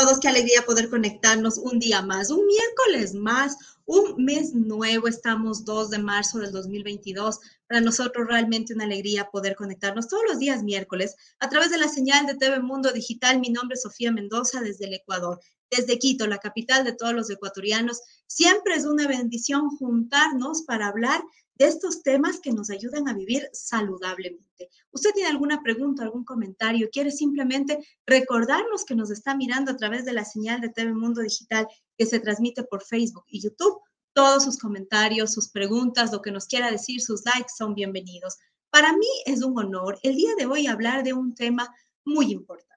todos. Qué alegría poder conectarnos un día más, un miércoles más, un mes nuevo. Estamos 2 de marzo del 2022. Para nosotros realmente una alegría poder conectarnos todos los días miércoles a través de la señal de TV Mundo Digital. Mi nombre es Sofía Mendoza desde el Ecuador, desde Quito, la capital de todos los ecuatorianos. Siempre es una bendición juntarnos para hablar de estos temas que nos ayudan a vivir saludablemente. ¿Usted tiene alguna pregunta, algún comentario? ¿Quiere simplemente recordarnos que nos está mirando a través de la señal de TV Mundo Digital que se transmite por Facebook y YouTube? Todos sus comentarios, sus preguntas, lo que nos quiera decir, sus likes son bienvenidos. Para mí es un honor el día de hoy hablar de un tema muy importante.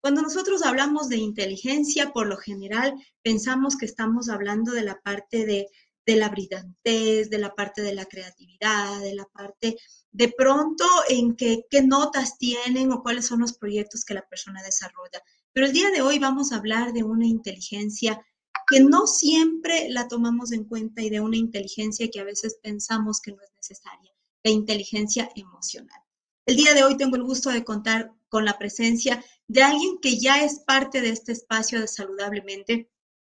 Cuando nosotros hablamos de inteligencia, por lo general pensamos que estamos hablando de la parte de de la brillantez, de la parte de la creatividad, de la parte de pronto en qué notas tienen o cuáles son los proyectos que la persona desarrolla. Pero el día de hoy vamos a hablar de una inteligencia que no siempre la tomamos en cuenta y de una inteligencia que a veces pensamos que no es necesaria, la inteligencia emocional. El día de hoy tengo el gusto de contar con la presencia de alguien que ya es parte de este espacio de Saludablemente,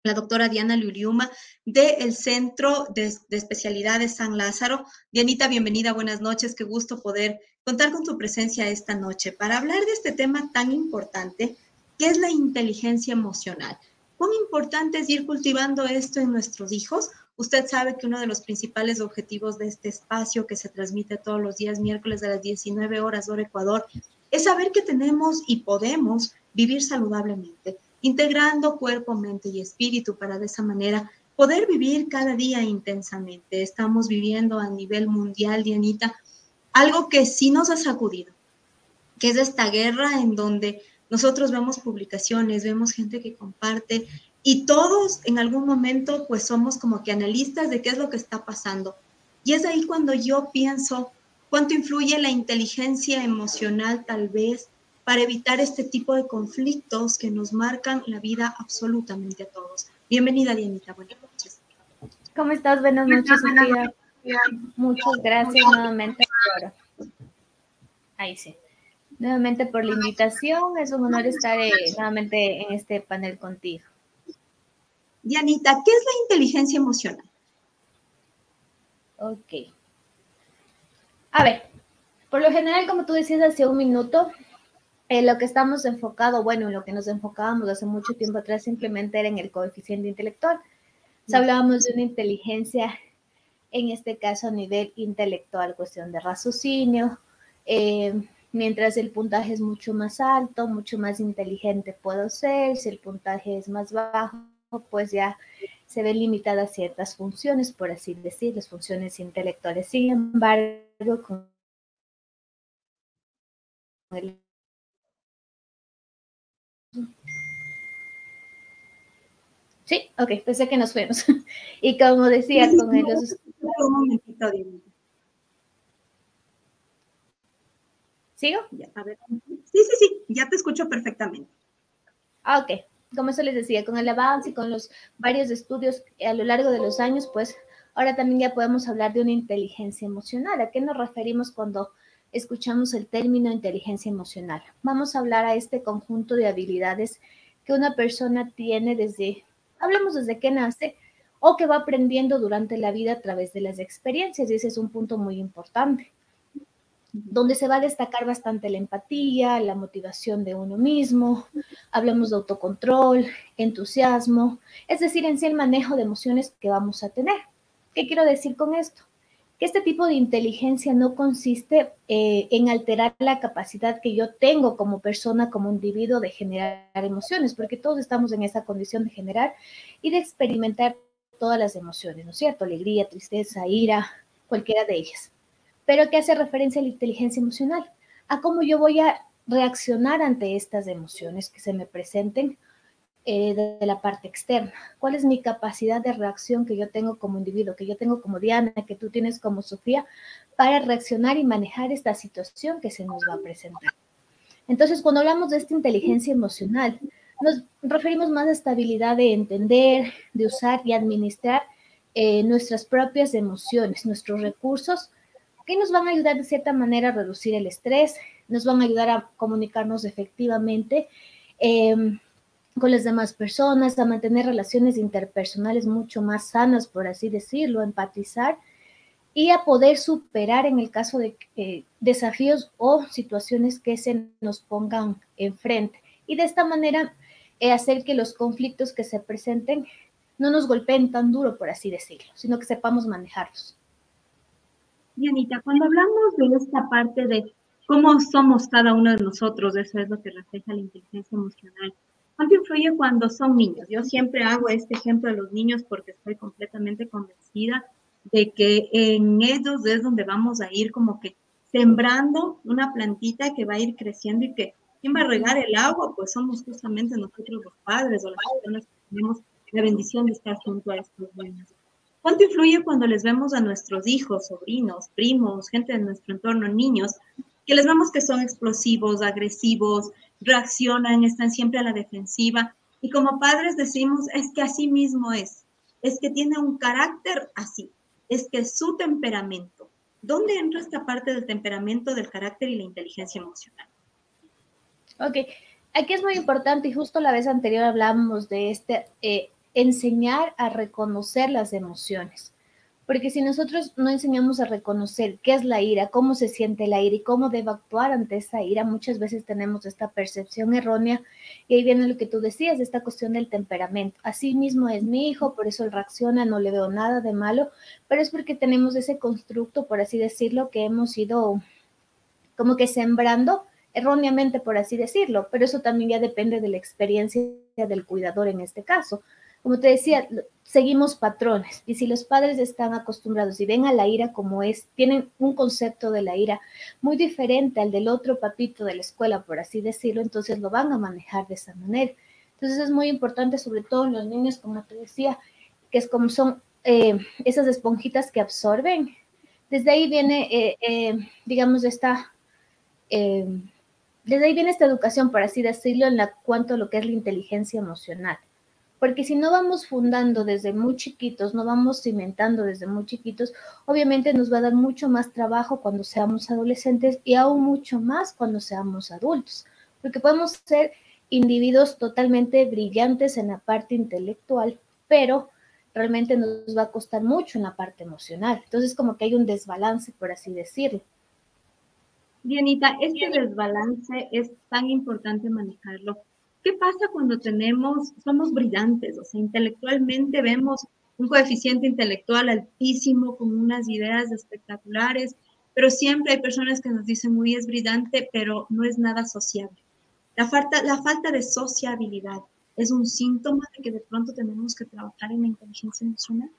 la doctora Diana Luliuma del Centro de, Especialidades San Lázaro. Dianita, bienvenida, buenas noches, qué gusto poder contar con tu presencia esta noche para hablar de este tema tan importante que es la inteligencia emocional. ¿Cuán importante es ir cultivando esto en nuestros hijos? Usted sabe que uno de los principales objetivos de este espacio que se transmite todos los días miércoles a las 19 horas hora Ecuador es saber que tenemos y podemos vivir saludablemente integrando cuerpo, mente y espíritu para de esa manera poder vivir cada día intensamente. Estamos viviendo a nivel mundial, Dianita, algo que sí nos ha sacudido, que es esta guerra en donde nosotros vemos publicaciones, vemos gente que comparte y todos en algún momento pues somos como que analistas de qué es lo que está pasando. Y es ahí cuando yo pienso cuánto influye la inteligencia emocional tal vez para evitar este tipo de conflictos que nos marcan la vida absolutamente a todos. Bienvenida, Dianita. Buenas noches. ¿Cómo estás? Buenas noches, Sofía. Muchas gracias nuevamente por... Ahí sí. Nuevamente por la invitación. Es un honor estar eh, nuevamente en este panel contigo. Dianita, ¿qué es la inteligencia emocional? Ok. A ver, por lo general, como tú decías hace un minuto, en lo que estamos enfocado, bueno, en lo que nos enfocábamos hace mucho tiempo atrás simplemente era en el coeficiente intelectual. hablábamos de una inteligencia, en este caso a nivel intelectual, cuestión de raciocinio, eh, mientras el puntaje es mucho más alto, mucho más inteligente puedo ser, si el puntaje es más bajo, pues ya se ven limitadas ciertas funciones, por así decir, las funciones intelectuales. Sin embargo, con el Sí, ok, pensé que nos fuimos. y como decía, con el... Un momentito, ¿Sigo? a ver. Sí, sí, sí, ya te escucho perfectamente. Ah, ok. Como eso les decía, con el avance y con los varios estudios a lo largo de los años, pues ahora también ya podemos hablar de una inteligencia emocional. ¿A qué nos referimos cuando escuchamos el término inteligencia emocional? Vamos a hablar a este conjunto de habilidades que una persona tiene desde hablamos desde que nace o que va aprendiendo durante la vida a través de las experiencias, y ese es un punto muy importante, donde se va a destacar bastante la empatía, la motivación de uno mismo, hablamos de autocontrol, entusiasmo, es decir, en sí el manejo de emociones que vamos a tener. ¿Qué quiero decir con esto? Que este tipo de inteligencia no consiste eh, en alterar la capacidad que yo tengo como persona, como individuo de generar emociones, porque todos estamos en esa condición de generar y de experimentar todas las emociones, ¿no es cierto? Alegría, tristeza, ira, cualquiera de ellas. Pero ¿qué hace referencia a la inteligencia emocional? A cómo yo voy a reaccionar ante estas emociones que se me presenten eh, de, la parte externa. ¿Cuál es mi capacidad de reacción que yo tengo como individuo, que yo tengo como Diana, que tú tienes como Sofía, para reaccionar y manejar esta situación que se nos va a presentar? Entonces, cuando hablamos de esta inteligencia emocional, nos referimos más a esta habilidad de entender, de usar y administrar eh, nuestras propias emociones, nuestros recursos, que nos van a ayudar de cierta manera a reducir el estrés, nos van a ayudar a comunicarnos efectivamente. Eh, con las demás personas, a mantener relaciones interpersonales mucho más sanas, por así decirlo, empatizar y a poder superar en el caso de eh, desafíos o situaciones que se nos pongan enfrente. Y de esta manera eh, hacer que los conflictos que se presenten no nos golpeen tan duro, por así decirlo, sino que sepamos manejarlos. Anita, cuando hablamos de esta parte de cómo somos cada uno de nosotros, eso es lo que refleja la inteligencia emocional. ¿Cuánto influye cuando son niños? Yo siempre hago este ejemplo de los niños porque estoy completamente convencida de que en ellos es donde vamos a ir como que sembrando una plantita que va a ir creciendo y que ¿quién va a regar el agua? Pues somos justamente nosotros los padres o las personas que tenemos la bendición de estar junto a estos niños. ¿Cuánto influye cuando les vemos a nuestros hijos, sobrinos, primos, gente de nuestro entorno, niños, que les vemos que son explosivos, agresivos, reaccionan, están siempre a la defensiva? Y como padres decimos, es que así mismo es, es que tiene un carácter así, es que su temperamento. ¿Dónde entra esta parte del temperamento, del carácter y la inteligencia emocional? Ok, aquí es muy importante y justo la vez anterior hablábamos de este eh, enseñar a reconocer las emociones. Porque si nosotros no enseñamos a reconocer qué es la ira, cómo se siente la ira y cómo debe actuar ante esa ira, muchas veces tenemos esta percepción errónea y ahí viene lo que tú decías, esta cuestión del temperamento. Así mismo es mi hijo, por eso él reacciona, no le veo nada de malo, pero es porque tenemos ese constructo, por así decirlo, que hemos ido como que sembrando erróneamente, por así decirlo, pero eso también ya depende de la experiencia del cuidador en este caso como te decía, seguimos patrones y si los padres están acostumbrados y ven a la ira como es, tienen un concepto de la ira muy diferente al del otro papito de la escuela, por así decirlo, entonces lo van a manejar de esa manera. Entonces es muy importante, sobre todo en los niños, como te decía, que es como son eh, esas esponjitas que absorben. Desde ahí viene, eh, eh, digamos, esta, desde ahí viene esta educación, por así decirlo, en la cuanto a lo que es la inteligencia emocional. Porque si no vamos fundando desde muy chiquitos, no vamos cimentando desde muy chiquitos, obviamente nos va a dar mucho más trabajo cuando seamos adolescentes y aún mucho más cuando seamos adultos. Porque podemos ser individuos totalmente brillantes en la parte intelectual, pero realmente nos va a costar mucho en la parte emocional. Entonces, como que hay un desbalance, por así decirlo. Bienita, este desbalance es tan importante manejarlo ¿Qué pasa cuando tenemos, somos brillantes? O sea, intelectualmente vemos un coeficiente intelectual altísimo, con unas ideas espectaculares, pero siempre hay personas que nos dicen, muy es brillante, pero no es nada sociable. La falta, la falta de sociabilidad es un síntoma de que de pronto tenemos que trabajar en la inteligencia emocional.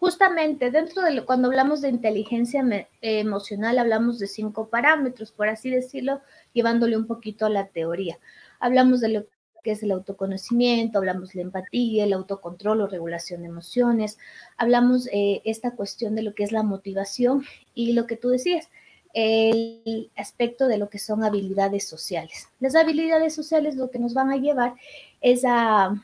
Justamente dentro de cuando hablamos de inteligencia emocional, hablamos de cinco parámetros, por así decirlo, llevándole un poquito a la teoría. Hablamos de lo que es el autoconocimiento, hablamos de la empatía, el autocontrol o regulación de emociones, hablamos eh, esta cuestión de lo que es la motivación y lo que tú decías, el aspecto de lo que son habilidades sociales. Las habilidades sociales lo que nos van a llevar es a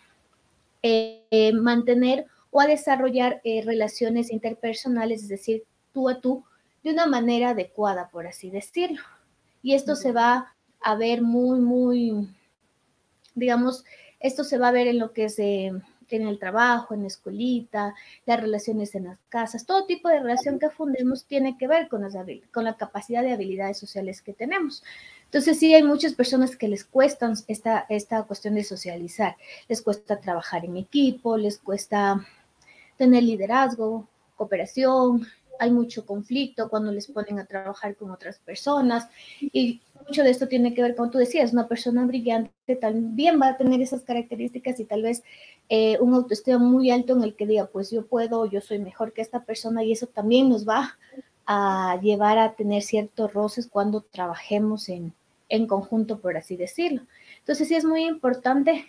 eh, mantener o a desarrollar eh, relaciones interpersonales, es decir, tú a tú, de una manera adecuada, por así decirlo. Y esto se va a ver muy, muy digamos, esto se va a ver en lo que es eh, en el trabajo, en la escuelita, las relaciones en las casas, todo tipo de relación que fundemos tiene que ver con, las, con la capacidad de habilidades sociales que tenemos. Entonces sí hay muchas personas que les cuesta esta, esta cuestión de socializar, les cuesta trabajar en equipo, les cuesta tener liderazgo, cooperación, hay mucho conflicto cuando les ponen a trabajar con otras personas y mucho de esto tiene que ver, como tú decías, una persona brillante también va a tener esas características y tal vez eh, un autoestima muy alto en el que diga, pues yo puedo, yo soy mejor que esta persona y eso también nos va a llevar a tener ciertos roces cuando trabajemos en, en conjunto, por así decirlo. Entonces sí es muy importante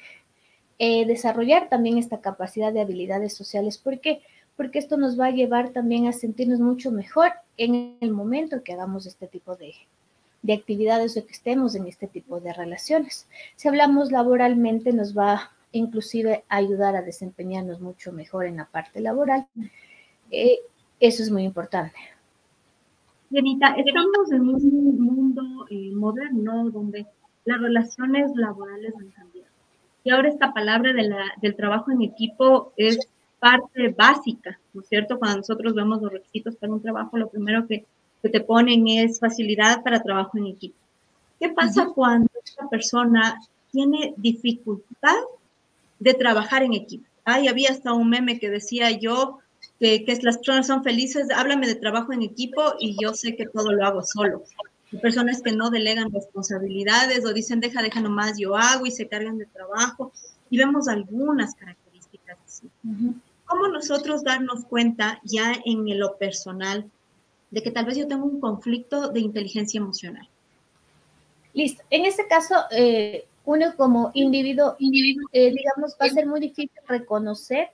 eh, desarrollar también esta capacidad de habilidades sociales porque porque esto nos va a llevar también a sentirnos mucho mejor en el momento que hagamos este tipo de, de actividades o que estemos en este tipo de relaciones. Si hablamos laboralmente, nos va inclusive a ayudar a desempeñarnos mucho mejor en la parte laboral. Eh, eso es muy importante. Benita, estamos en un mundo eh, moderno donde las relaciones laborales han cambiado. Y ahora esta palabra de la, del trabajo en equipo es parte básica, ¿no es cierto? Cuando nosotros vemos los requisitos para un trabajo, lo primero que, que te ponen es facilidad para trabajo en equipo. ¿Qué pasa cuando esta persona tiene dificultad de trabajar en equipo? Ay, había hasta un meme que decía yo que, que las personas son felices, háblame de trabajo en equipo y yo sé que todo lo hago solo. Hay personas que no delegan responsabilidades o dicen, deja, deja nomás, yo hago y se cargan de trabajo. Y vemos algunas características así. ¿Cómo nosotros darnos cuenta ya en lo personal de que tal vez yo tengo un conflicto de inteligencia emocional? Listo. En este caso, eh, uno como individuo, eh, digamos, va a ser muy difícil reconocer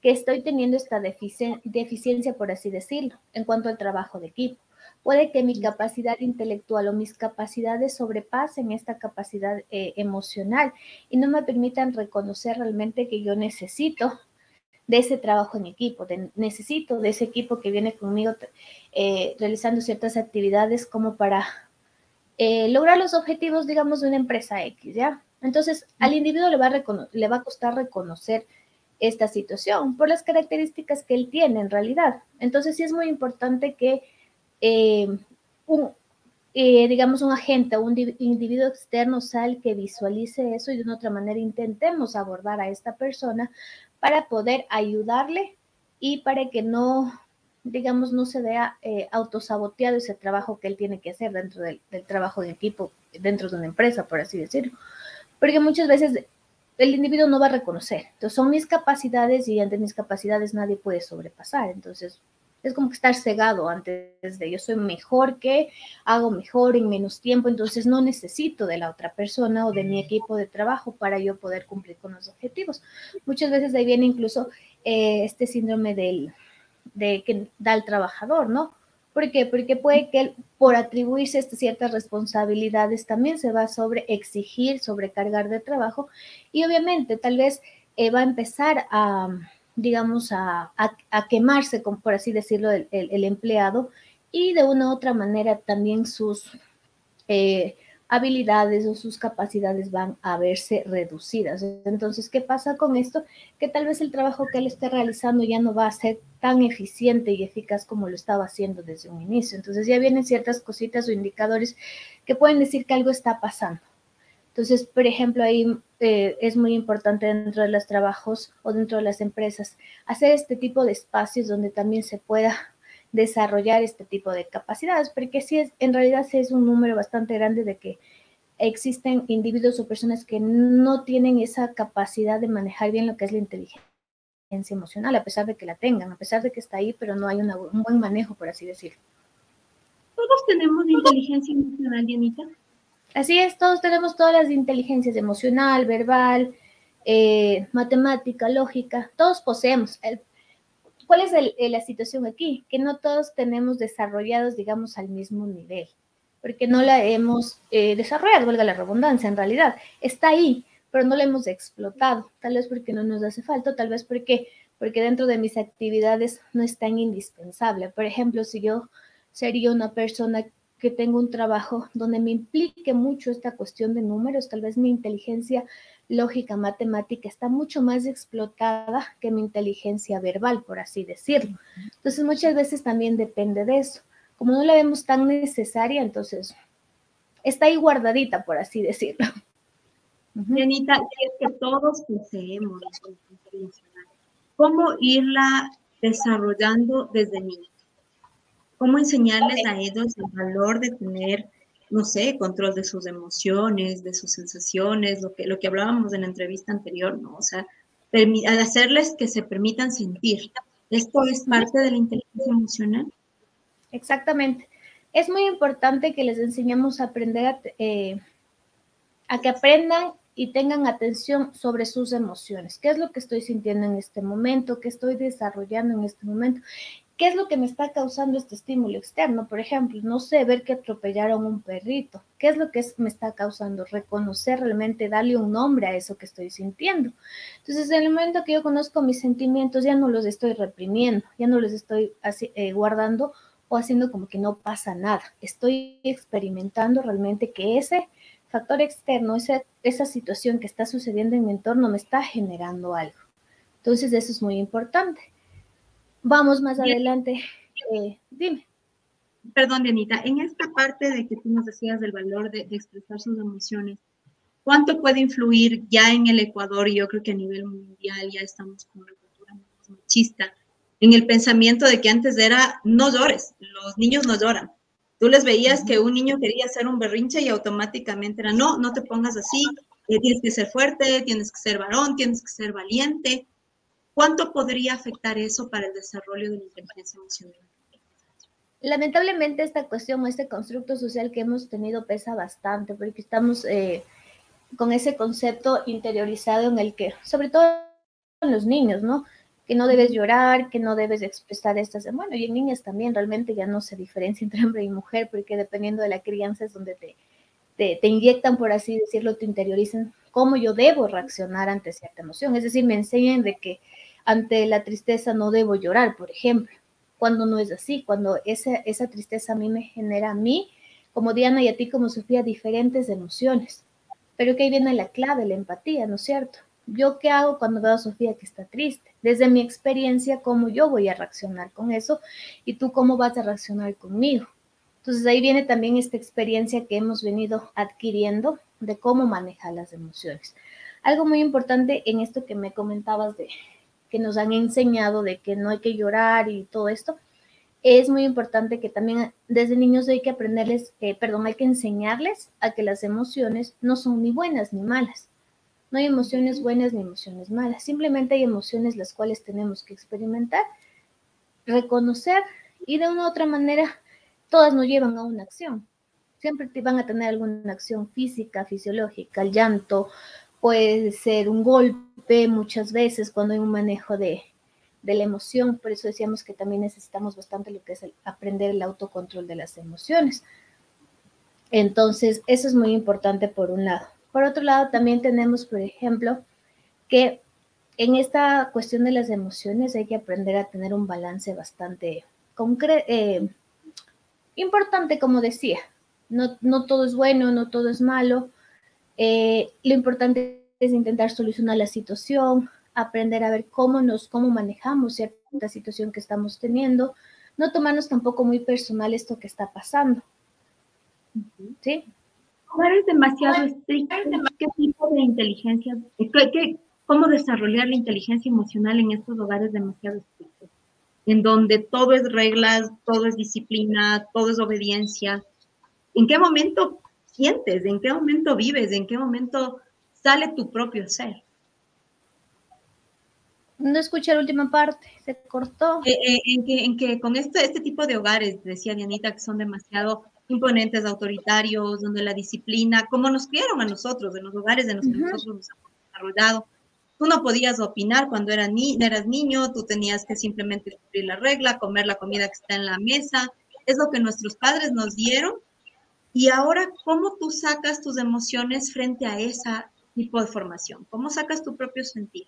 que estoy teniendo esta deficiencia, por así decirlo, en cuanto al trabajo de equipo. Puede que mi capacidad intelectual o mis capacidades sobrepasen esta capacidad eh, emocional y no me permitan reconocer realmente que yo necesito de ese trabajo en equipo, necesito de ese equipo que viene conmigo eh, realizando ciertas actividades como para eh, lograr los objetivos, digamos, de una empresa X, ¿ya? Entonces, al individuo le va, a le va a costar reconocer esta situación por las características que él tiene en realidad. Entonces, sí es muy importante que eh, un, digamos, un agente o un individuo externo sea el que visualice eso y de una otra manera intentemos abordar a esta persona para poder ayudarle y para que no, digamos, no se vea eh, autosaboteado ese trabajo que él tiene que hacer dentro del, trabajo de equipo, dentro de una empresa, por así decirlo. Porque muchas veces el individuo no va a reconocer. Entonces, son mis capacidades y ante mis capacidades nadie puede sobrepasar. Entonces, es como que estar cegado antes de yo soy mejor que, hago mejor en menos tiempo, entonces no necesito de la otra persona o de mi equipo de trabajo para yo poder cumplir con los objetivos. Muchas veces de ahí viene incluso eh, este síndrome del, de que da el trabajador, ¿no? ¿Por qué? Porque puede que él, por atribuirse estas ciertas responsabilidades, también se va sobre exigir, sobrecargar de trabajo y obviamente tal vez eh, va a empezar a digamos, a, quemarse, por así decirlo, el, empleado y de una u otra manera también sus eh, habilidades o sus capacidades van a verse reducidas. Entonces, ¿qué pasa con esto? Que tal vez el trabajo que él esté realizando ya no va a ser tan eficiente y eficaz como lo estaba haciendo desde un inicio. Entonces, ya vienen ciertas cositas o indicadores que pueden decir que algo está pasando. Entonces, por ejemplo, ahí eh, es muy importante dentro de los trabajos o dentro de las empresas hacer este tipo de espacios donde también se pueda desarrollar este tipo de capacidades, porque sí es, en realidad sí es un número bastante grande de que existen individuos o personas que no tienen esa capacidad de manejar bien lo que es la inteligencia emocional, a pesar de que la tengan, a pesar de que está ahí, pero no hay un buen manejo, por así decirlo. Todos tenemos inteligencia emocional, Dianita. Así es, todos tenemos todas las inteligencias emocional, verbal, eh, matemática, lógica, todos poseemos. ¿Cuál es la situación aquí? Que no todos tenemos desarrollados, digamos, al mismo nivel, porque no la hemos eh, desarrollado, valga la redundancia, en realidad. Está ahí, pero no la hemos explotado, tal vez porque no nos hace falta, tal vez porque, porque dentro de mis actividades no es tan indispensable. Por ejemplo, si yo sería una persona que tengo un trabajo donde me implique mucho esta cuestión de números, tal vez mi inteligencia lógica, matemática está mucho más explotada que mi inteligencia verbal, por así decirlo. Entonces muchas veces también depende de eso. Como no la vemos tan necesaria, entonces está ahí guardadita, por así decirlo. Janita, es que todos poseemos ¿Cómo irla desarrollando desde niños? Cómo enseñarles a ellos el valor de tener, no sé, control de sus emociones, de sus sensaciones, lo que, lo que hablábamos en la entrevista anterior, ¿no? O sea, hacerles que se permitan sentir. ¿Esto es parte de la inteligencia emocional? Exactamente. Es muy importante que les enseñemos a aprender a, eh, a que aprendan y tengan atención sobre sus emociones. ¿Qué es lo que estoy sintiendo en este momento? ¿Qué estoy desarrollando en este momento? ¿Qué es lo que me está causando este estímulo externo? Por ejemplo, no sé, ver que atropellaron un perrito. ¿Qué es lo que me está causando? Reconocer realmente, darle un nombre a eso que estoy sintiendo. Entonces, en el momento que yo conozco mis sentimientos, ya no los estoy reprimiendo, ya no los estoy eh, guardando o haciendo como que no pasa nada. Estoy experimentando realmente que ese factor externo, esa situación que está sucediendo en mi entorno me está generando algo. Entonces, eso es muy importante. Vamos más adelante. Eh, dime. Perdón, Dianita, en esta parte de que tú nos decías del valor de, de, expresar sus emociones, ¿cuánto puede influir ya en el Ecuador? Y yo creo que a nivel mundial ya estamos con una cultura machista, en el pensamiento de que antes era no llores, los niños no lloran. Tú les veías que un niño quería hacer un berrinche y automáticamente era, no, no te pongas así, eh, tienes que ser fuerte, tienes que ser varón, tienes que ser valiente. ¿Cuánto podría afectar eso para el desarrollo de la inteligencia emocional? Lamentablemente esta cuestión o este constructo social que hemos tenido pesa bastante porque estamos eh, con ese concepto interiorizado en el que, sobre todo en los niños, ¿no? Que no debes llorar, que no debes expresar estas, bueno, y en niñas también realmente ya no se diferencia entre hombre y mujer porque dependiendo de la crianza es donde te, te, inyectan, por así decirlo, te interiorizan cómo yo debo reaccionar ante cierta emoción. Es decir, me enseñan de que ante la tristeza no debo llorar, por ejemplo cuando no es así, cuando esa, esa tristeza a mí me genera a mí, como Diana y a ti como Sofía, diferentes emociones. Pero que ahí viene la clave, la empatía, ¿no es cierto? ¿Yo qué hago cuando veo a Sofía que está triste? Desde mi experiencia, ¿cómo yo voy a reaccionar con eso? Y tú, ¿cómo vas a reaccionar conmigo? Entonces ahí viene también esta experiencia que hemos venido adquiriendo de cómo manejar las emociones. Algo muy importante en esto que me comentabas de, que nos han enseñado de que no hay que llorar y todo esto, es muy importante que también desde niños hay que aprenderles, eh, perdón, hay que enseñarles a que las emociones no son ni buenas ni malas. No hay emociones buenas ni emociones malas, simplemente hay emociones las cuales tenemos que experimentar, reconocer y de una u otra manera todas nos llevan a una acción. Siempre te van a tener alguna acción física, fisiológica, el llanto, puede ser un golpe muchas veces cuando hay un manejo de, la emoción, por eso decíamos que también necesitamos bastante lo que es aprender el autocontrol de las emociones. Entonces, eso es muy importante por un lado. Por otro lado, también tenemos, por ejemplo, que en esta cuestión de las emociones hay que aprender a tener un balance bastante eh, importante, como decía. No, no todo es bueno, no todo es malo eh, lo importante es intentar solucionar la situación, aprender a ver cómo nos, cómo manejamos cierta situación que estamos teniendo, no tomarnos tampoco muy personal esto que está pasando. ¿Sí? eres demasiado estricto. ¿Qué tipo de inteligencia, qué, cómo desarrollar la inteligencia emocional en estos hogares demasiado estrictos? En donde todo es reglas, todo es disciplina, todo es obediencia. ¿En qué momento sientes, en qué momento vives, en qué momento sale tu propio ser. No escuché la última parte, se cortó. Eh, eh, en, que, en, que, con este, este tipo de hogares, decía Dianita, que son demasiado imponentes, autoritarios, donde la disciplina, como nos criaron a nosotros, en los hogares de los que nosotros nos hemos desarrollado, tú no podías opinar cuando eras, ni, eras niño, tú tenías que simplemente cumplir la regla, comer la comida que está en la mesa. Es lo que nuestros padres nos dieron y ahora, ¿cómo tú sacas tus emociones frente a ese tipo de formación? ¿Cómo sacas tu propio sentir?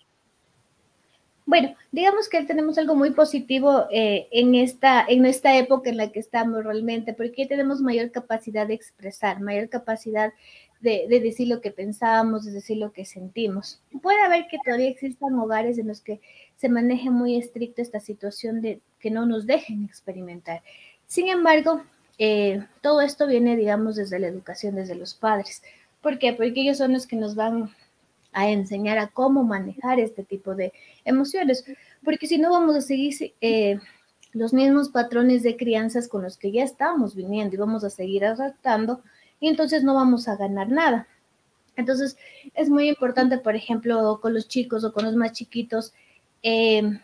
Bueno, digamos que tenemos algo muy positivo eh, en, esta, en esta época en la que estamos realmente, porque tenemos mayor capacidad de expresar, mayor capacidad de, de, decir lo que pensamos, de decir lo que sentimos. Puede haber que todavía existan hogares en los que se maneje muy estricto esta situación de que no nos dejen experimentar. Sin embargo, eh, todo esto viene, digamos, desde la educación, desde los padres. ¿Por qué? Porque ellos son los que nos van a enseñar a cómo manejar este tipo de emociones, porque si no vamos a seguir eh, los mismos patrones de crianzas con los que ya estamos viniendo y vamos a seguir adaptando y entonces no vamos a ganar nada. Entonces es muy importante, por ejemplo, con los chicos o con los más chiquitos, eh,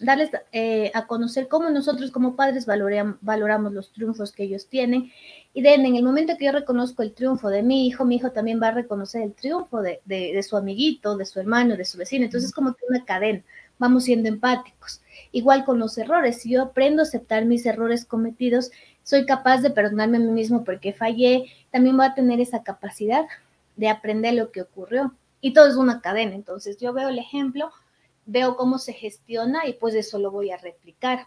darles eh, a conocer cómo nosotros como padres valoramos los triunfos que ellos tienen. Y de, en el momento que yo reconozco el triunfo de mi hijo, mi hijo también va a reconocer el triunfo de, de, su amiguito, de su hermano, de su vecino. Entonces es como que una cadena, vamos siendo empáticos. Igual con los errores, si yo aprendo a aceptar mis errores cometidos, soy capaz de perdonarme a mí mismo porque fallé, también voy a tener esa capacidad de aprender lo que ocurrió. Y todo es una cadena. Entonces yo veo el ejemplo veo cómo se gestiona y pues eso lo voy a replicar.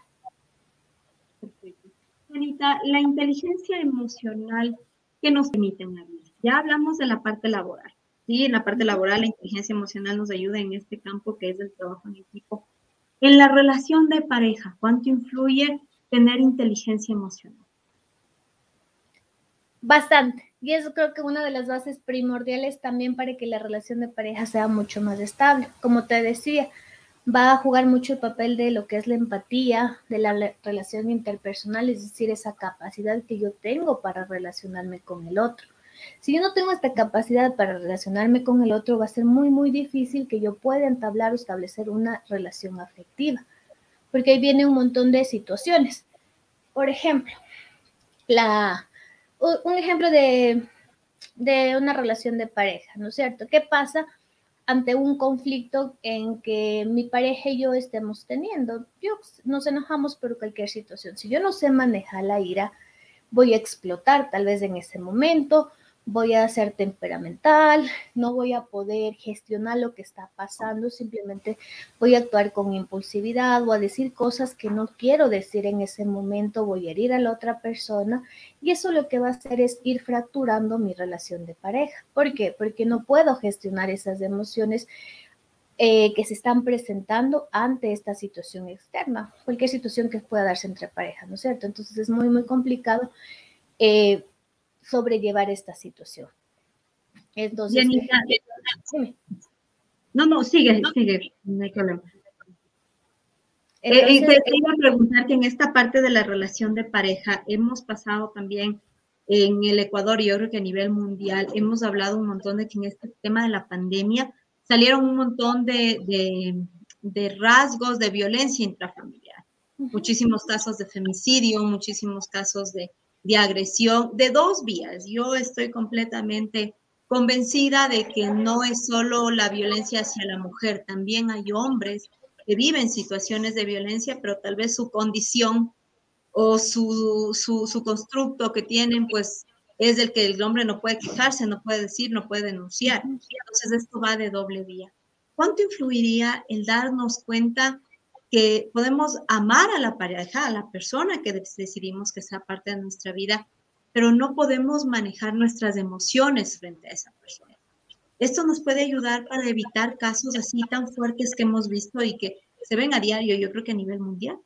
Anita, la inteligencia emocional, ¿qué nos permite en la vida? Ya hablamos de la parte laboral. Sí, en la parte laboral la inteligencia emocional nos ayuda en este campo que es el trabajo en equipo. En la relación de pareja, ¿cuánto influye tener inteligencia emocional? Bastante. Y eso creo que una de las bases primordiales también para que la relación de pareja sea mucho más estable. Como te decía, va a jugar mucho el papel de lo que es la empatía, de la relación interpersonal, es decir, esa capacidad que yo tengo para relacionarme con el otro. Si yo no tengo esta capacidad para relacionarme con el otro, va a ser muy, muy difícil que yo pueda entablar o establecer una relación afectiva, porque ahí viene un montón de situaciones. Por ejemplo, la, un ejemplo de, de una relación de pareja, ¿no es cierto? ¿Qué pasa ante un conflicto en que mi pareja y yo estemos teniendo? Yo, nos enojamos por cualquier situación. Si yo no sé manejar la ira, voy a explotar tal vez en ese momento voy a ser temperamental, no voy a poder gestionar lo que está pasando, simplemente voy a actuar con impulsividad o a decir cosas que no quiero decir en ese momento, voy a herir a la otra persona y eso lo que va a hacer es ir fracturando mi relación de pareja. ¿Por qué? Porque no puedo gestionar esas emociones eh, que se están presentando ante esta situación externa, cualquier situación que pueda darse entre parejas, ¿no es cierto? Entonces es muy, muy complicado. Eh, sobrellevar esta situación. Entonces, no, no, sigue, sigue, no hay problema. Eh, eh, iba a preguntar que en esta parte de la relación de pareja hemos pasado también en el Ecuador y yo creo que a nivel mundial hemos hablado un montón de que en este tema de la pandemia salieron un montón de, de, rasgos de violencia intrafamiliar. Muchísimos casos de femicidio, muchísimos casos de, de agresión de dos vías. Yo estoy completamente convencida de que no es solo la violencia hacia la mujer, también hay hombres que viven situaciones de violencia, pero tal vez su condición o su, su, constructo que tienen, pues es el que el hombre no puede quejarse, no puede decir, no puede denunciar. Entonces esto va de doble vía. ¿Cuánto influiría el darnos cuenta que podemos amar a la pareja, a la persona que decidimos que sea parte de nuestra vida, pero no podemos manejar nuestras emociones frente a esa persona. Esto nos puede ayudar para evitar casos así tan fuertes que hemos visto y que se ven a diario, yo creo que a nivel mundial.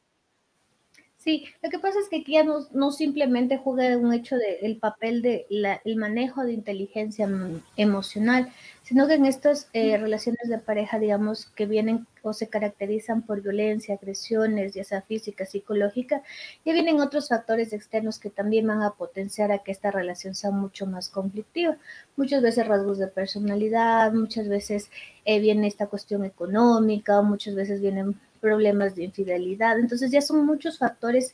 Sí, lo que pasa es que aquí ya no, simplemente juega un hecho del papel de el manejo de inteligencia emocional, sino que en estas eh, relaciones de pareja, digamos, que vienen o se caracterizan por violencia, agresiones, ya sea física, psicológica, ya vienen otros factores externos que también van a potenciar a que esta relación sea mucho más conflictiva. Muchas veces rasgos de personalidad, muchas veces eh, viene esta cuestión económica, muchas veces vienen problemas de infidelidad. Entonces ya son muchos factores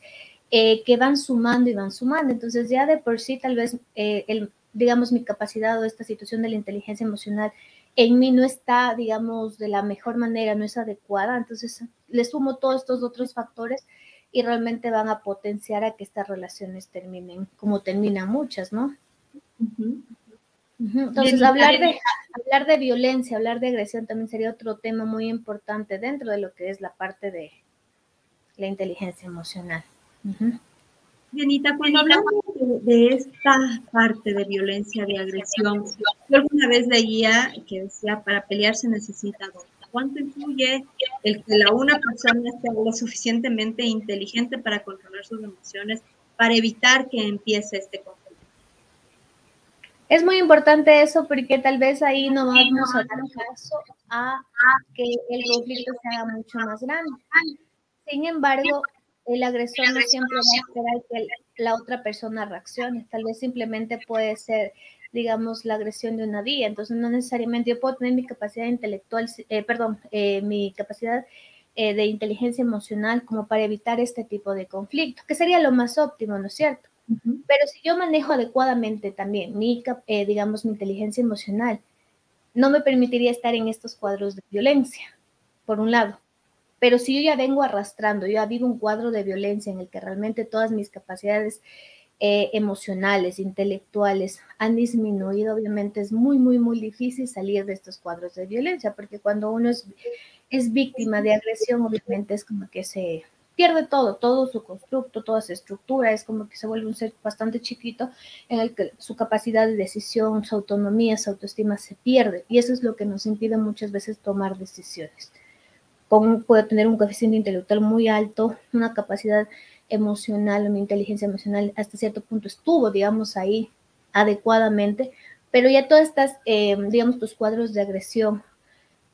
eh, que van sumando y van sumando. Entonces ya de por sí tal vez eh, el, digamos mi capacidad o esta situación de la inteligencia emocional en mí no está, digamos, de la mejor manera, no es adecuada. Entonces le sumo todos estos otros factores y realmente van a potenciar a que estas relaciones terminen como terminan muchas, ¿no? Entonces, hablar de, hablar de violencia, hablar de agresión también sería otro tema muy importante dentro de lo que es la parte de la inteligencia emocional. Bienita, cuando hablamos de, esta parte de violencia, de agresión, yo alguna vez leía que decía, para pelear se necesita dos. ¿Cuánto influye el que la una persona sea lo suficientemente inteligente para controlar sus emociones, para evitar que empiece este conflicto? Es muy importante eso porque tal vez ahí no vamos a dar caso a que el conflicto se haga mucho más grande. Sin embargo, el agresor no siempre va a esperar que la otra persona reaccione. Tal vez simplemente puede ser, digamos, la agresión de una vía. Entonces, no necesariamente yo puedo tener mi capacidad intelectual, eh, perdón, eh, mi capacidad eh, de inteligencia emocional como para evitar este tipo de conflicto, que sería lo más óptimo, ¿no es cierto? Pero si yo manejo adecuadamente también mi, eh, digamos, mi inteligencia emocional, no me permitiría estar en estos cuadros de violencia, por un lado. Pero si yo ya vengo arrastrando, yo ya vivo un cuadro de violencia en el que realmente todas mis capacidades eh, emocionales, intelectuales han disminuido, obviamente es muy, muy, muy difícil salir de estos cuadros de violencia, porque cuando uno es, es víctima de agresión, obviamente es como que se pierde todo, todo su constructo, toda su estructura, es como que se vuelve un ser bastante chiquito en el que su capacidad de decisión, su autonomía, su autoestima se pierde y eso es lo que nos impide muchas veces tomar decisiones. Como puede tener un coeficiente intelectual muy alto, una capacidad emocional, una inteligencia emocional hasta cierto punto estuvo, digamos, ahí adecuadamente, pero ya todas estas, eh, digamos, tus cuadros de agresión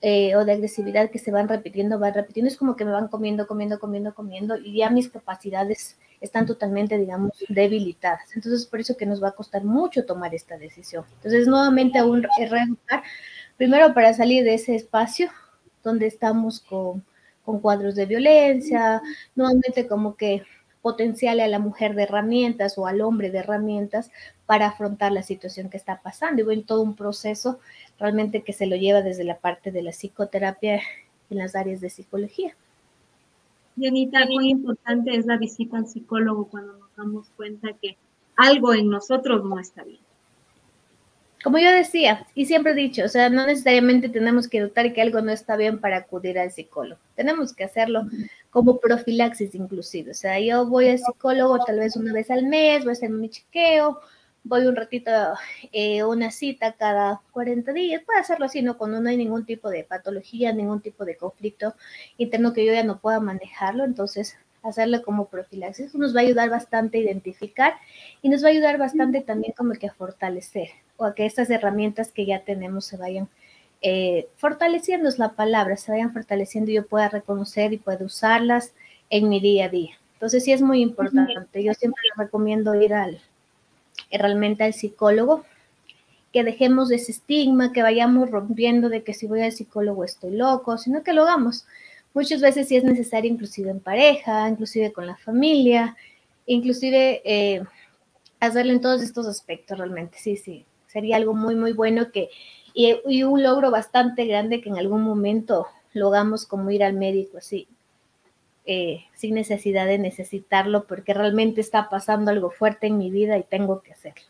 eh, o de agresividad que se van repitiendo, van repitiendo, es como que me van comiendo, comiendo, comiendo, comiendo, y ya mis capacidades están totalmente, digamos, debilitadas. Entonces, por eso que nos va a costar mucho tomar esta decisión. Entonces, nuevamente, aún reeducar, primero para salir de ese espacio donde estamos con, con cuadros de violencia, nuevamente como que potenciarle a la mujer de herramientas o al hombre de herramientas para afrontar la situación que está pasando. Y en todo un proceso realmente que se lo lleva desde la parte de la psicoterapia en las áreas de psicología. Dianita, muy importante es la visita al psicólogo cuando nos damos cuenta que algo en nosotros no está bien. Como yo decía, y siempre he dicho, o sea, no necesariamente tenemos que notar que algo no está bien para acudir al psicólogo. Tenemos que hacerlo como profilaxis inclusive. O sea, yo voy al psicólogo tal vez una vez al mes, voy a hacer mi chequeo, voy un ratito eh, una cita cada 40 días, puedo hacerlo así, ¿no? Cuando no hay ningún tipo de patología, ningún tipo de conflicto interno que yo ya no pueda manejarlo, entonces hacerlo como profilaxis nos va a ayudar bastante a identificar y nos va a ayudar bastante también como que a fortalecer o a que estas herramientas que ya tenemos se vayan eh, fortaleciendo, es la palabra, se vayan fortaleciendo y yo pueda reconocer y pueda usarlas en mi día a día. Entonces sí es muy importante. Yo siempre les recomiendo ir al, realmente al psicólogo, que dejemos ese estigma, que vayamos rompiendo de que si voy al psicólogo estoy loco, sino que lo hagamos. Muchas veces sí es necesario, inclusive en pareja, inclusive con la familia, inclusive eh, hacerlo en todos estos aspectos realmente. Sí, sí, sería algo muy, muy bueno que, y, y un logro bastante grande que en algún momento lo hagamos como ir al médico así, eh, sin necesidad de necesitarlo, porque realmente está pasando algo fuerte en mi vida y tengo que hacerlo.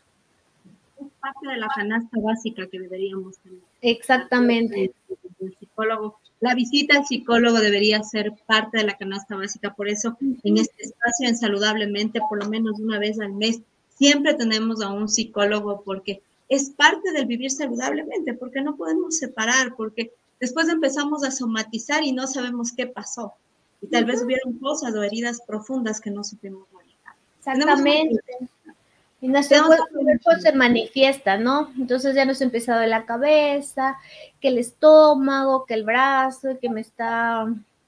Es parte de la canasta básica que deberíamos tener. Exactamente. El psicólogo, la visita al psicólogo debería ser parte de la canasta básica, por eso en este espacio en Saludablemente, por lo menos una vez al mes, siempre tenemos a un psicólogo porque es parte del vivir saludablemente, porque no podemos separar, porque después empezamos a somatizar y no sabemos qué pasó y tal vez hubieron cosas o heridas profundas que no supimos manejar. Exactamente. Y nuestro cuerpo se manifiesta, ¿no? Entonces ya nos ha empezado la cabeza, que el estómago, que el brazo, que me está,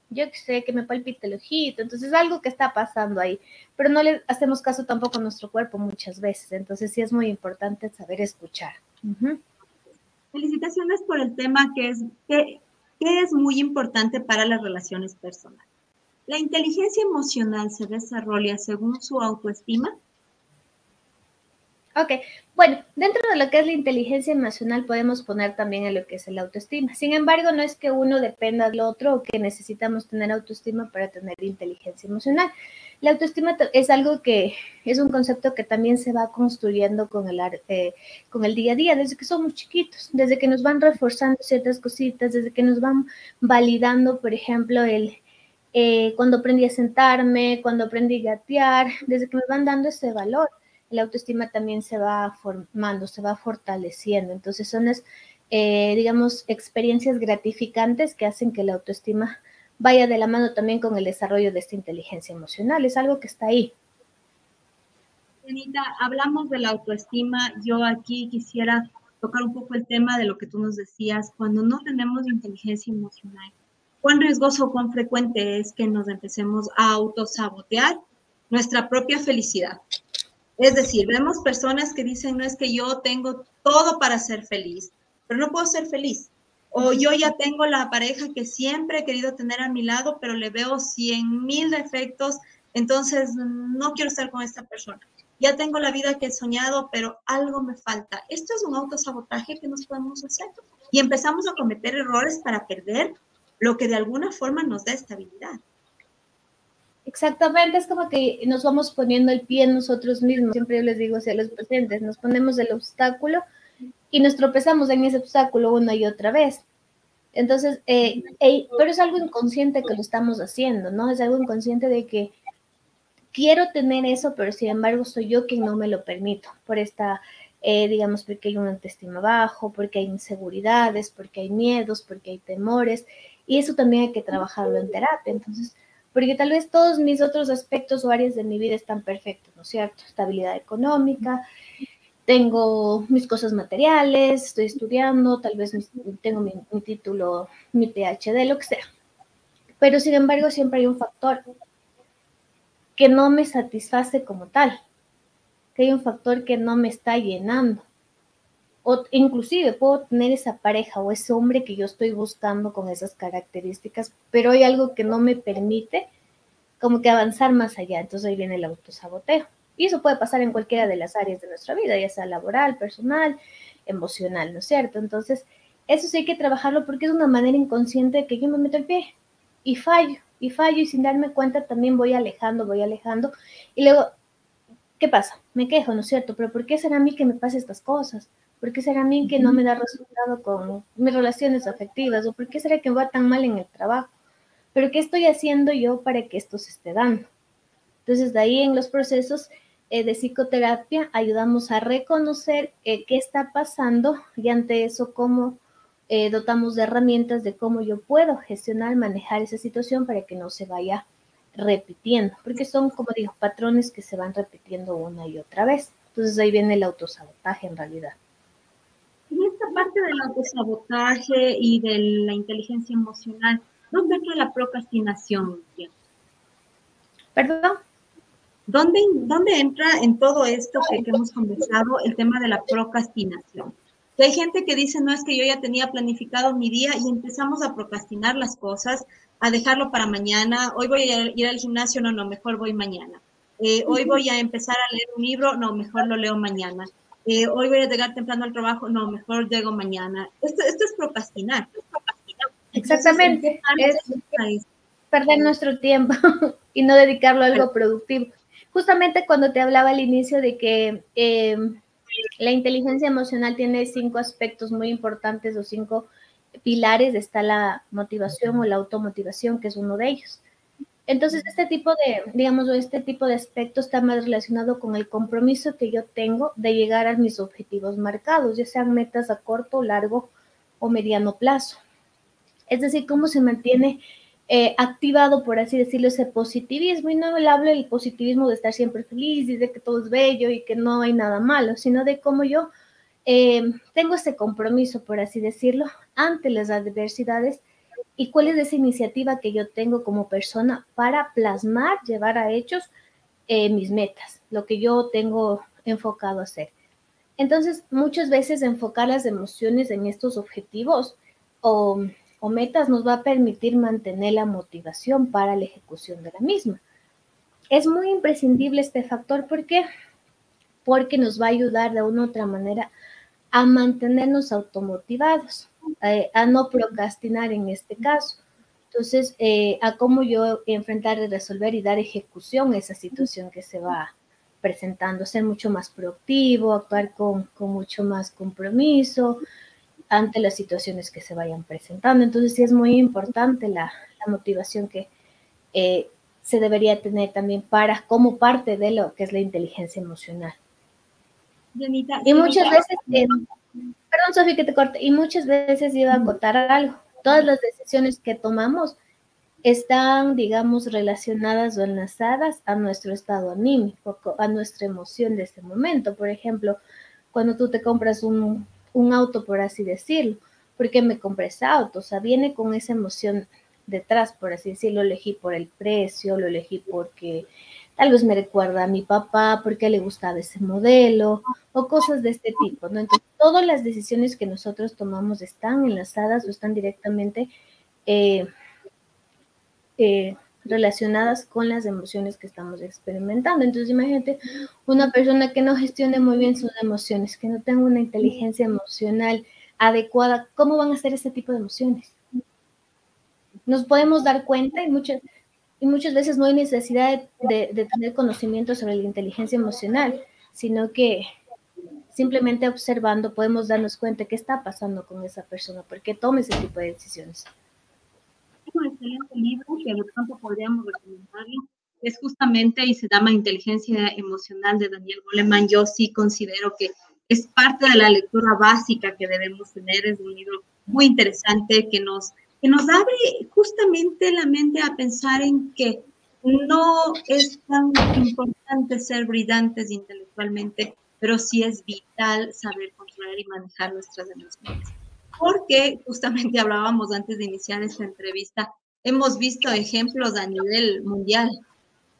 yo qué sé, que me palpita el ojito. Entonces algo que está pasando ahí. Pero no le hacemos caso tampoco a nuestro cuerpo muchas veces. Entonces sí es muy importante saber escuchar. Felicitaciones por el tema que es, que, que es muy importante para las relaciones personales. ¿La inteligencia emocional se desarrolla según su autoestima? Ok, bueno, dentro de lo que es la inteligencia emocional podemos poner también en lo que es el autoestima. Sin embargo, no es que uno dependa del otro o que necesitamos tener autoestima para tener inteligencia emocional. La autoestima es algo que es un concepto que también se va construyendo con el, eh, con el día a día, desde que somos chiquitos, desde que nos van reforzando ciertas cositas, desde que nos van validando, por ejemplo, el, eh, cuando aprendí a sentarme, cuando aprendí a gatear, desde que me van dando ese valor, la autoestima también se va formando, se va fortaleciendo. Entonces son, eh, digamos, experiencias gratificantes que hacen que la autoestima vaya de la mano también con el desarrollo de esta inteligencia emocional. Es algo que está ahí. Anita, hablamos de la autoestima. Yo aquí quisiera tocar un poco el tema de lo que tú nos decías, cuando no tenemos inteligencia emocional cuán riesgoso cuán frecuente es que nos empecemos a autosabotear nuestra propia felicidad. Es decir, vemos personas que dicen, no es que yo tengo todo para ser feliz, pero no puedo ser feliz. O yo ya tengo la pareja que siempre he querido tener a mi lado, pero le veo cien mil defectos, entonces no quiero estar con esta persona. Ya tengo la vida que he soñado, pero algo me falta. Esto es un autosabotaje que nos podemos hacer. Y empezamos a cometer errores para perder lo que de alguna forma nos da estabilidad. Exactamente, es como que nos vamos poniendo el pie en nosotros mismos. Siempre yo les digo a los pacientes, nos ponemos el obstáculo y nos tropezamos en ese obstáculo una y otra vez. Entonces, eh, pero es algo inconsciente que lo estamos haciendo, ¿no? Es algo inconsciente de que quiero tener eso, pero sin embargo soy yo quien no me lo permito por esta, eh, digamos, porque hay un autoestima bajo, porque hay inseguridades, porque hay miedos, porque hay temores, y eso también hay que trabajarlo en terapia. Entonces, porque tal vez todos mis otros aspectos o áreas de mi vida están perfectos, ¿no es cierto? Estabilidad económica, tengo mis cosas materiales, estoy estudiando, tal vez tengo mi, mi título, mi PhD, lo que sea. Pero sin embargo, siempre hay un factor que no me satisface como tal, que hay un factor que no me está llenando. O inclusive puedo tener esa pareja o ese hombre que yo estoy buscando con esas características, pero hay algo que no me permite como que avanzar más allá. Entonces ahí viene el autosaboteo. Y eso puede pasar en cualquiera de las áreas de nuestra vida, ya sea laboral, personal, emocional, ¿no es cierto? Entonces, eso sí hay que trabajarlo porque es una manera inconsciente de que yo me meto el pie y fallo y fallo y sin darme cuenta también voy alejando, voy alejando. Y luego, ¿qué pasa? Me quejo, ¿no es cierto? Pero ¿por qué será a mí que me pase estas cosas? ¿Por qué será a mí que no me da resultado con mis relaciones afectivas? ¿O por qué será que me va tan mal en el trabajo? Pero ¿qué estoy haciendo yo para que esto se esté dando? Entonces, de ahí en los procesos eh, de psicoterapia ayudamos a reconocer eh, qué está pasando y ante eso cómo eh, dotamos de herramientas de cómo yo puedo gestionar, manejar esa situación para que no se vaya repitiendo, porque son, como digo, patrones que se van repitiendo una y otra vez. Entonces ahí viene el autosabotaje en realidad. Del autosabotaje y de la inteligencia emocional, ¿dónde entra la procrastinación? ¿Perdón? ¿Dónde, ¿Dónde entra en todo esto que hemos conversado el tema de la procrastinación? hay gente que dice, no es que yo ya tenía planificado mi día y empezamos a procrastinar las cosas, a dejarlo para mañana. Hoy voy a ir al gimnasio, no, no, mejor voy mañana. Eh, hoy voy a empezar a leer un libro, no, mejor lo leo mañana. Eh, hoy voy a llegar temprano al trabajo, no, mejor llego mañana. Esto, esto es procrastinar. Exactamente. es perder nuestro tiempo y no dedicarlo a algo productivo. Justamente cuando te hablaba al inicio de que eh, la inteligencia emocional tiene cinco aspectos muy importantes o cinco pilares. Está la motivación o la automotivación, que es uno de ellos. Entonces, este tipo de, digamos, este tipo de aspectos está más relacionado con el compromiso que yo tengo de llegar a mis objetivos marcados, ya sean metas a corto, largo o mediano plazo. Es decir, cómo se mantiene eh, activado, por así decirlo, ese positivismo. Y no le hablo del positivismo de estar siempre feliz y de que todo es bello y que no hay nada malo, sino de cómo yo eh, tengo ese compromiso, por así decirlo, ante las adversidades y cuál es esa iniciativa que yo tengo como persona para plasmar, llevar a hechos eh, mis metas, lo que yo tengo enfocado a hacer. Entonces, muchas veces enfocar las emociones en estos objetivos o o metas nos va a permitir mantener la motivación para la ejecución de la misma. Es muy imprescindible este factor porque porque nos va a ayudar de una u otra manera a mantenernos automotivados, eh, a no procrastinar en este caso. Entonces, eh, a cómo yo enfrentar y resolver y dar ejecución a esa situación que se va presentando, ser mucho más proactivo, actuar con, con mucho más compromiso, ante las situaciones que se vayan presentando. Entonces sí es muy importante la, motivación que eh, se debería tener también para como parte de lo que es la inteligencia emocional. y muchas veces, eh, perdón Sofía que te corte, y muchas veces iba a acotar algo. Todas las decisiones que tomamos están, digamos, relacionadas o enlazadas a nuestro estado anímico, a nuestra emoción de ese momento. Por ejemplo, cuando tú te compras un, un auto, por así decirlo. porque me compré ese auto? O sea, viene con esa emoción detrás, por así decirlo. Lo elegí por el precio, lo elegí porque tal vez me recuerda a mi papá, porque le gustaba ese modelo, o cosas de este tipo, ¿no? Entonces, todas las decisiones que nosotros tomamos están enlazadas o están directamente eh, eh, relacionadas con las emociones que estamos experimentando. Entonces, imagínate una persona que no gestione muy bien sus emociones, que no tenga una inteligencia emocional adecuada, ¿cómo van a ser este tipo de emociones? Nos podemos dar cuenta y muchas, y muchas veces no hay necesidad de, de tener conocimiento sobre la inteligencia emocional, sino que simplemente observando podemos darnos cuenta qué está pasando con esa persona, por qué toma ese tipo de decisiones. Un excelente libro que de pronto podríamos recomendarle es justamente y se llama Inteligencia Emocional de Daniel Goleman. Yo sí considero que es parte de la lectura básica que debemos tener. Es un libro muy interesante que nos, que nos abre justamente la mente a pensar en que no es tan importante ser brillantes intelectualmente, pero sí es vital saber controlar y manejar nuestras emociones. Porque justamente hablábamos antes de iniciar esta entrevista, hemos visto ejemplos a nivel mundial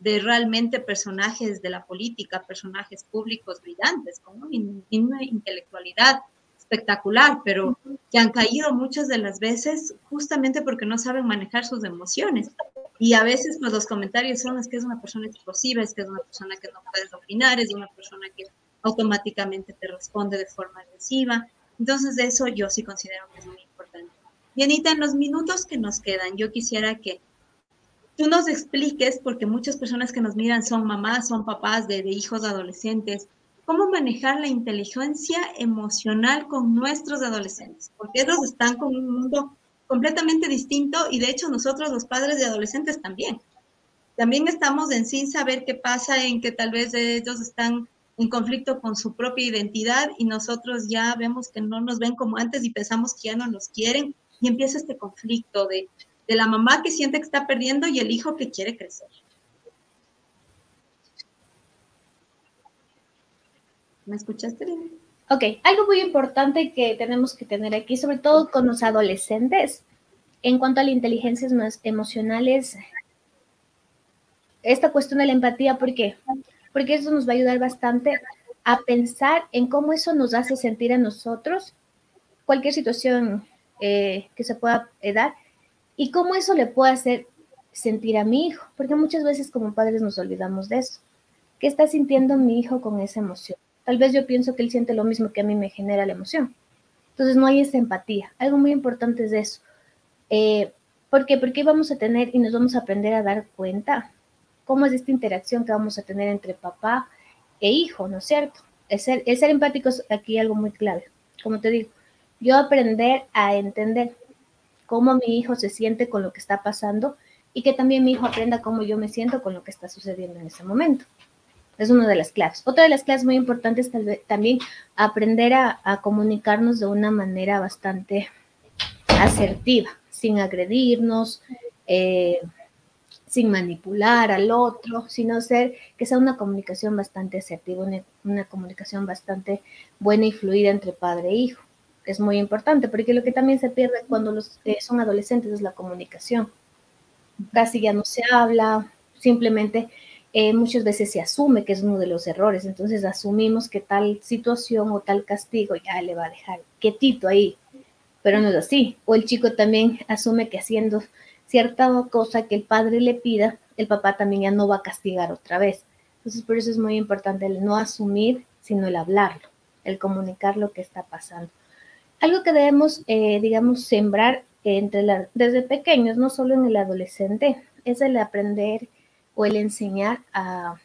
de realmente personajes de la política, personajes públicos brillantes, con una intelectualidad espectacular, pero que han caído muchas de las veces justamente porque no saben manejar sus emociones. Y a veces pues los comentarios son es que es una persona explosiva, es que es una persona que no puedes opinar, es una persona que automáticamente te responde de forma agresiva. Entonces eso yo sí considero que es muy importante. Y Anita, en los minutos que nos quedan, yo quisiera que tú nos expliques, porque muchas personas que nos miran son mamás, son papás de, hijos adolescentes, cómo manejar la inteligencia emocional con nuestros adolescentes, porque ellos están con un mundo completamente distinto y de hecho nosotros los padres de adolescentes también. También estamos en sin saber qué pasa, en que tal vez ellos están en conflicto con su propia identidad y nosotros ya vemos que no nos ven como antes y pensamos que ya no nos quieren y empieza este conflicto de de la mamá que siente que está perdiendo y el hijo que quiere crecer. ¿Me escuchaste? Ok, algo muy importante que tenemos que tener aquí, sobre todo con los adolescentes, en cuanto a la inteligencia más emocionales, esta cuestión de la empatía, ¿por qué? Porque eso nos va a ayudar bastante a pensar en cómo eso nos hace sentir a nosotros, cualquier situación eh, que se pueda dar, y cómo eso le puede hacer sentir a mi hijo, porque muchas veces como padres nos olvidamos de eso. ¿Qué está sintiendo mi hijo con esa emoción? Tal vez yo pienso que él siente lo mismo que a mí me genera la emoción. Entonces no hay esa empatía. Algo muy importante es eso. Eh, ¿Por qué? Porque vamos a tener y nos vamos a aprender a dar cuenta cómo es esta interacción que vamos a tener entre papá e hijo, ¿no es cierto? El ser, el ser empático es aquí algo muy clave. Como te digo, yo aprender a entender cómo mi hijo se siente con lo que está pasando y que también mi hijo aprenda cómo yo me siento con lo que está sucediendo en ese momento. Es una de las claves. Otra de las claves muy importantes tal también aprender a, comunicarnos de una manera bastante asertiva, sin agredirnos, eh, sin manipular al otro, sino ser que sea una comunicación bastante asertiva, una, una comunicación bastante buena y fluida entre padre e hijo es muy importante, porque lo que también se pierde cuando los, eh, son adolescentes es la comunicación. Casi ya no se habla, simplemente eh, muchas veces se asume que es uno de los errores, entonces asumimos que tal situación o tal castigo ya le va a dejar quietito ahí, pero no es así. O el chico también asume que haciendo cierta cosa que el padre le pida, el papá también ya no va a castigar otra vez. Entonces por eso es muy importante el no asumir, sino el hablarlo, el comunicar lo que está pasando. Algo que debemos, eh, digamos, sembrar entre la, desde pequeños, no solo en el adolescente, es el aprender o el enseñar a,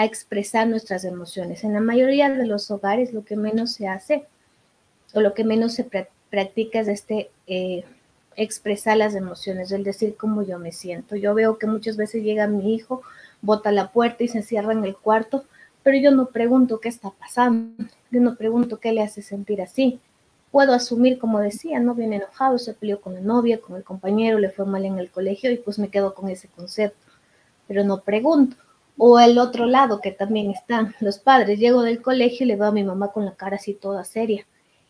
expresar nuestras emociones. En la mayoría de los hogares lo que menos se hace o lo que menos se practica es este eh, expresar las emociones, el decir cómo yo me siento. Yo veo que muchas veces llega mi hijo, bota la puerta y se encierra en el cuarto, pero yo no pregunto qué está pasando, yo no pregunto qué le hace sentir así puedo asumir, como decía, no viene enojado, se peleó con la novia, con el compañero, le fue mal en el colegio y pues me quedo con ese concepto, pero no pregunto. O el otro lado que también están los padres, llego del colegio y le veo a mi mamá con la cara así toda seria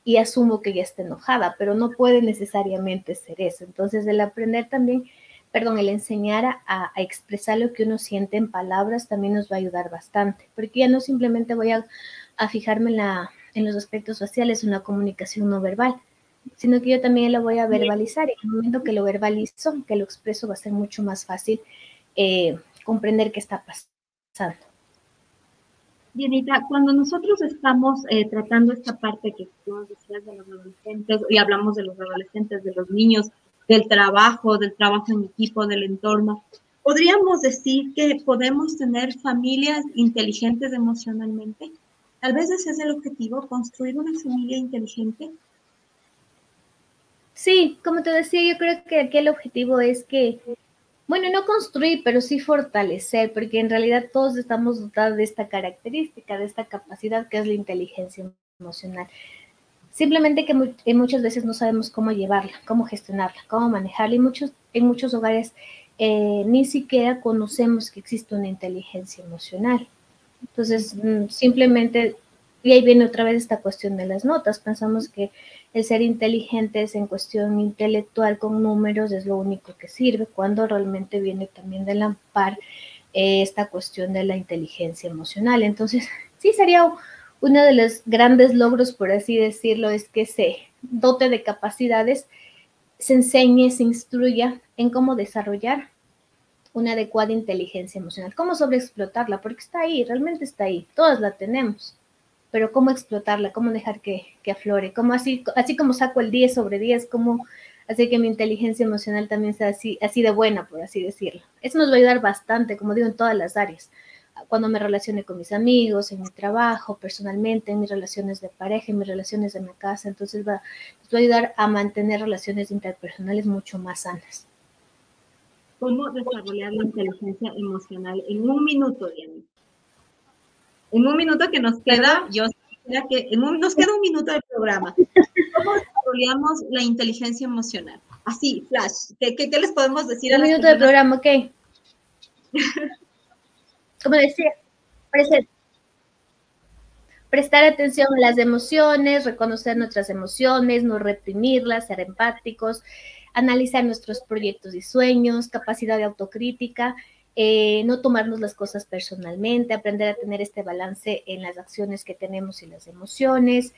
y asumo que ya está enojada, pero no puede necesariamente ser eso. Entonces el aprender también, perdón, el enseñar a, expresar lo que uno siente en palabras también nos va a ayudar bastante, porque ya no simplemente voy a, a fijarme en la en los aspectos faciales, una comunicación no verbal, sino que yo también lo voy a verbalizar y en el momento que lo verbalizo, que lo expreso, va a ser mucho más fácil eh, comprender qué está pasando. Bienita, cuando nosotros estamos eh, tratando esta parte que tú decías de los adolescentes y hablamos de los adolescentes, de los niños, del trabajo, del trabajo en equipo, del entorno, podríamos decir que podemos tener familias inteligentes emocionalmente. Tal vez ese es el objetivo, construir una familia inteligente. Sí, como te decía, yo creo que aquí el objetivo es que, bueno, no construir, pero sí fortalecer, porque en realidad todos estamos dotados de esta característica, de esta capacidad que es la inteligencia emocional. Simplemente que muchas veces no sabemos cómo llevarla, cómo gestionarla, cómo manejarla. Y muchos, en muchos hogares eh, ni siquiera conocemos que existe una inteligencia emocional. Entonces, mm, simplemente, y ahí viene otra vez esta cuestión de las notas. Pensamos que el ser inteligentes en cuestión intelectual con números es lo único que sirve, cuando realmente viene también de la eh, esta cuestión de la inteligencia emocional. Entonces, sí sería uno de los grandes logros, por así decirlo, es que se dote de capacidades, se enseñe, se instruya en cómo desarrollar una adecuada inteligencia emocional, cómo sobreexplotarla, porque está ahí, realmente está ahí, todas la tenemos, pero cómo explotarla, cómo dejar que, aflore, cómo así, así como saco el 10 sobre 10, cómo hacer que mi inteligencia emocional también sea así, así de buena, por así decirlo. Eso nos va a ayudar bastante, como digo, en todas las áreas cuando me relacione con mis amigos, en mi trabajo, personalmente, en mis relaciones de pareja, en mis relaciones de mi casa. Entonces va, va a ayudar a mantener relaciones interpersonales mucho más sanas. ¿Cómo desarrollar la inteligencia emocional en un minuto, Diana? En un minuto que nos queda, yo que nos queda un minuto del programa. ¿Cómo desarrollamos la inteligencia emocional? Así, flash. ¿Qué, qué, les podemos decir? Un minuto del programa, ok. como decía, prestar atención a las emociones, reconocer nuestras emociones, no reprimirlas, ser empáticos, analizar nuestros proyectos y sueños, capacidad de autocrítica, eh, no tomarnos las cosas personalmente, aprender a tener este balance en las acciones que tenemos y las emociones,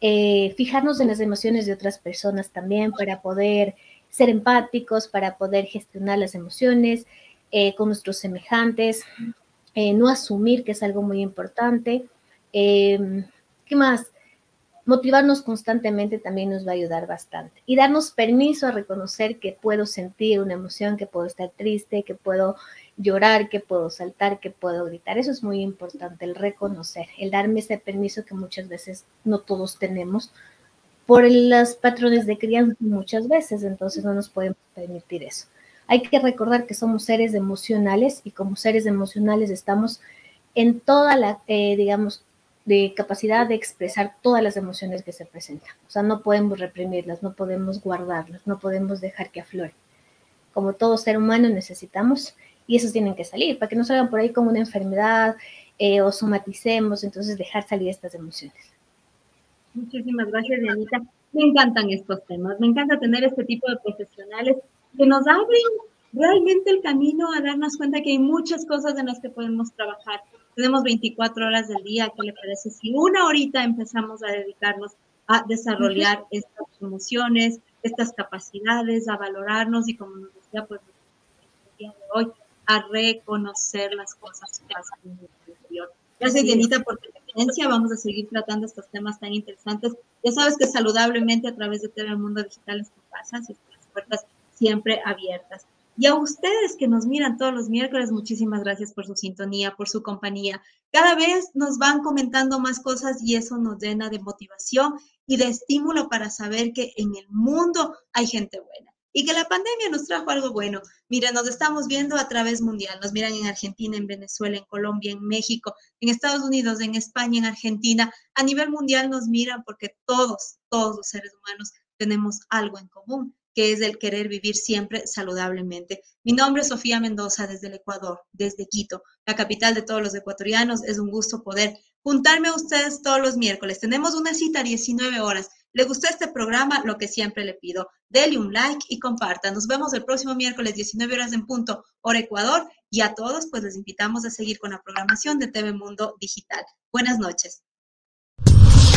eh, fijarnos en las emociones de otras personas también para poder ser empáticos, para poder gestionar las emociones eh, con nuestros semejantes, no asumir, que es algo muy importante. Em, ¿Qué más? Motivarnos constantemente también nos va a ayudar bastante. Y darnos permiso a reconocer que puedo sentir una emoción, que puedo estar triste, que puedo llorar, que puedo saltar, que puedo gritar. Eso es muy importante, el reconocer, el darme ese permiso que muchas veces no todos tenemos por los patrones de crianza muchas veces, entonces no nos podemos permitir eso. Hay que recordar que somos seres emocionales y como seres emocionales estamos en toda la, eh, digamos, de capacidad de expresar todas las emociones que se presentan. O sea, no podemos reprimirlas, no podemos guardarlas, no podemos dejar que afloren. Como todo ser humano necesitamos y esos tienen que salir para que no salgan por ahí como una enfermedad eh, o somaticemos, entonces dejar salir estas emociones. Muchísimas gracias, Dianita. Me encantan estos temas, me encanta tener este tipo de profesionales que nos abren realmente el camino a darnos cuenta que hay muchas cosas en las que podemos trabajar. Tenemos 24 horas del día, ¿qué le parece si una horita empezamos a dedicarnos a desarrollar estas emociones, estas capacidades, a valorarnos y como nos decía, pues el día de hoy, a reconocer las cosas que pasan en el interior. Gracias, Dianita, por tu experiencia. Vamos a seguir tratando estos temas tan interesantes. Ya sabes que saludablemente a través de TV Mundo Digital es tu casa, así que las puertas siempre abiertas. Y a ustedes que nos miran todos los miércoles, muchísimas gracias por su sintonía, por su compañía. Cada vez nos van comentando más cosas y eso nos llena de motivación y de estímulo para saber que en el mundo hay gente buena y que la pandemia nos trajo algo bueno. Miren, nos estamos viendo a través mundial. Nos miran en Argentina, en Venezuela, en Colombia, en México, en Estados Unidos, en España, en Argentina. A nivel mundial nos miran porque todos, todos los seres humanos tenemos algo en común que es el querer vivir siempre saludablemente. Mi nombre es Sofía Mendoza desde el Ecuador, desde Quito, la capital de todos los ecuatorianos. Es un gusto poder juntarme a ustedes todos los miércoles. Tenemos una cita a 19 horas. ¿Le gustó este programa? Lo que siempre le pido, dele un like y comparta. Nos vemos el próximo miércoles 19 horas en punto, hora Ecuador. Y a todos, pues les invitamos a seguir con la programación de TV Mundo Digital. Buenas noches.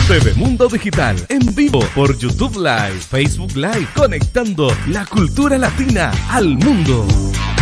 TV Mundo Digital en vivo por YouTube Live, Facebook Live, conectando la cultura latina al mundo.